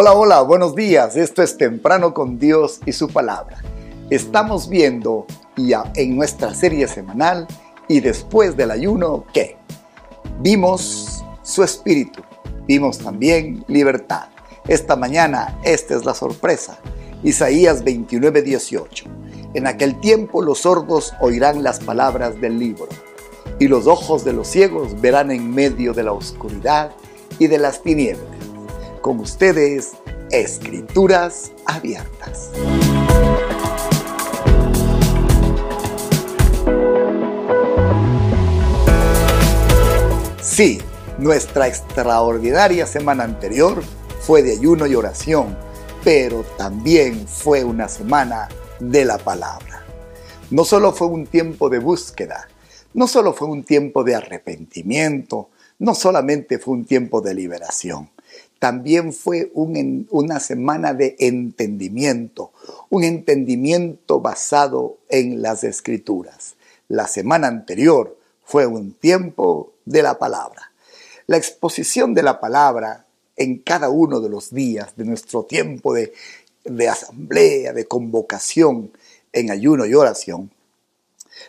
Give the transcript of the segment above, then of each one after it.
Hola, hola, buenos días. Esto es Temprano con Dios y su palabra. Estamos viendo en nuestra serie semanal y después del ayuno que vimos su espíritu, vimos también libertad. Esta mañana esta es la sorpresa. Isaías 29, 18. En aquel tiempo los sordos oirán las palabras del libro y los ojos de los ciegos verán en medio de la oscuridad y de las tinieblas con ustedes Escrituras Abiertas. Sí, nuestra extraordinaria semana anterior fue de ayuno y oración, pero también fue una semana de la palabra. No solo fue un tiempo de búsqueda, no solo fue un tiempo de arrepentimiento, no solamente fue un tiempo de liberación, también fue una semana de entendimiento, un entendimiento basado en las escrituras. La semana anterior fue un tiempo de la palabra. La exposición de la palabra en cada uno de los días de nuestro tiempo de, de asamblea, de convocación en ayuno y oración,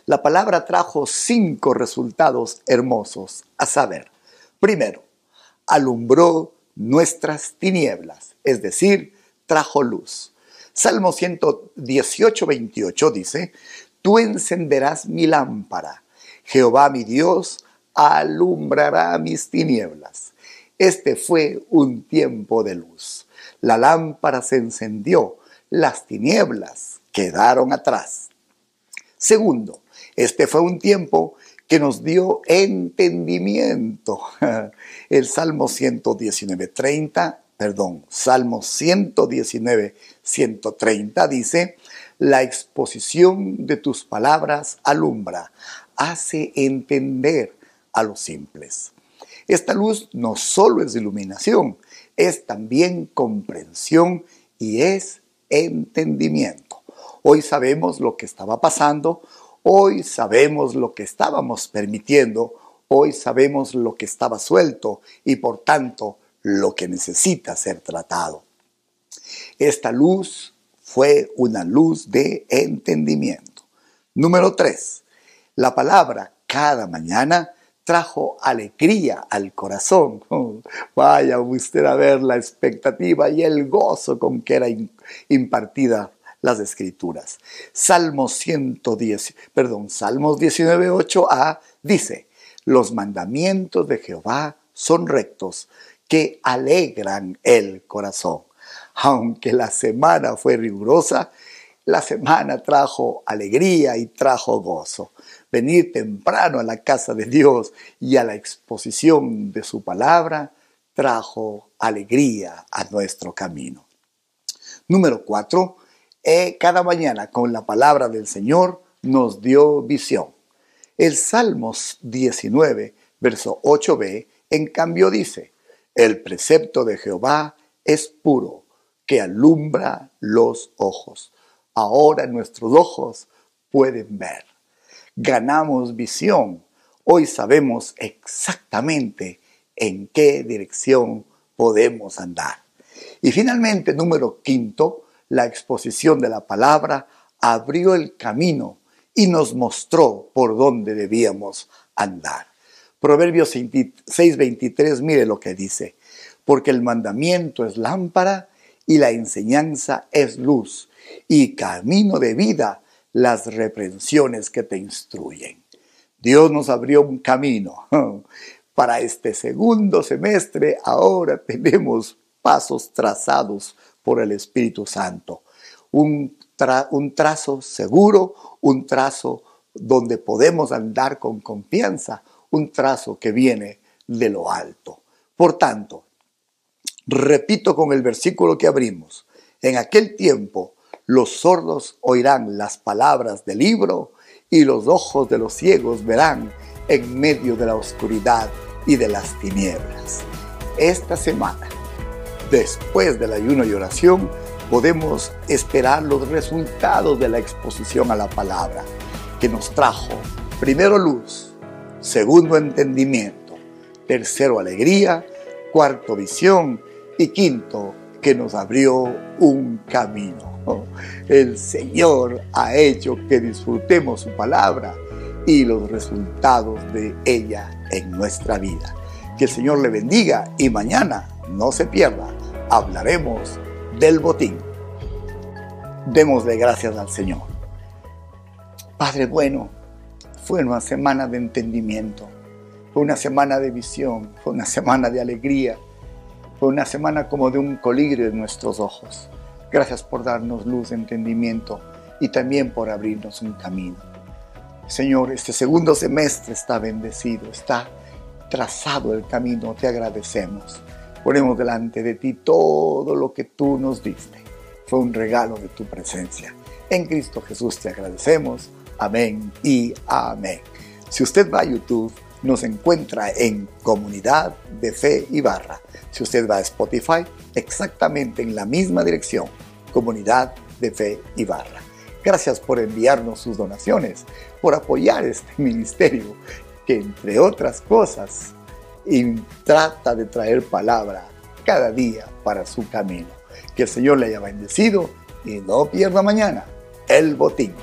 la palabra trajo cinco resultados hermosos, a saber, primero, alumbró nuestras tinieblas, es decir, trajo luz. Salmo 118, 28 dice, Tú encenderás mi lámpara, Jehová mi Dios alumbrará mis tinieblas. Este fue un tiempo de luz. La lámpara se encendió, las tinieblas quedaron atrás. Segundo, este fue un tiempo que nos dio entendimiento. El Salmo 119, 30, perdón, Salmo 119, 130 dice, la exposición de tus palabras alumbra, hace entender a los simples. Esta luz no solo es iluminación, es también comprensión y es entendimiento. Hoy sabemos lo que estaba pasando, Hoy sabemos lo que estábamos permitiendo, hoy sabemos lo que estaba suelto y por tanto lo que necesita ser tratado. Esta luz fue una luz de entendimiento. Número tres, la palabra cada mañana trajo alegría al corazón. vaya usted a ver la expectativa y el gozo con que era impartida las escrituras. Salmos 110, perdón, Salmos 19, 8a dice, los mandamientos de Jehová son rectos, que alegran el corazón. Aunque la semana fue rigurosa, la semana trajo alegría y trajo gozo. Venir temprano a la casa de Dios y a la exposición de su palabra trajo alegría a nuestro camino. Número cuatro, eh, cada mañana con la palabra del Señor nos dio visión. El Salmos 19, verso 8b, en cambio dice, el precepto de Jehová es puro, que alumbra los ojos. Ahora nuestros ojos pueden ver. Ganamos visión. Hoy sabemos exactamente en qué dirección podemos andar. Y finalmente, número quinto, la exposición de la palabra abrió el camino y nos mostró por dónde debíamos andar. Proverbios 6:23, mire lo que dice, porque el mandamiento es lámpara y la enseñanza es luz y camino de vida las reprensiones que te instruyen. Dios nos abrió un camino. Para este segundo semestre ahora tenemos pasos trazados por el Espíritu Santo. Un, un trazo seguro, un trazo donde podemos andar con confianza, un trazo que viene de lo alto. Por tanto, repito con el versículo que abrimos, en aquel tiempo los sordos oirán las palabras del libro y los ojos de los ciegos verán en medio de la oscuridad y de las tinieblas. Esta semana Después del ayuno y oración, podemos esperar los resultados de la exposición a la palabra, que nos trajo primero luz, segundo entendimiento, tercero alegría, cuarto visión y quinto que nos abrió un camino. El Señor ha hecho que disfrutemos su palabra y los resultados de ella en nuestra vida. Que el Señor le bendiga y mañana, no se pierda, hablaremos del botín. Démosle gracias al Señor. Padre bueno, fue una semana de entendimiento, fue una semana de visión, fue una semana de alegría, fue una semana como de un colibrí en nuestros ojos. Gracias por darnos luz, entendimiento y también por abrirnos un camino. Señor, este segundo semestre está bendecido, está trazado el camino, te agradecemos. Ponemos delante de ti todo lo que tú nos diste. Fue un regalo de tu presencia. En Cristo Jesús te agradecemos. Amén y amén. Si usted va a YouTube, nos encuentra en Comunidad de Fe y Barra. Si usted va a Spotify, exactamente en la misma dirección, Comunidad de Fe y Barra. Gracias por enviarnos sus donaciones, por apoyar este ministerio que entre otras cosas trata de traer palabra cada día para su camino. Que el Señor le haya bendecido y no pierda mañana el botín.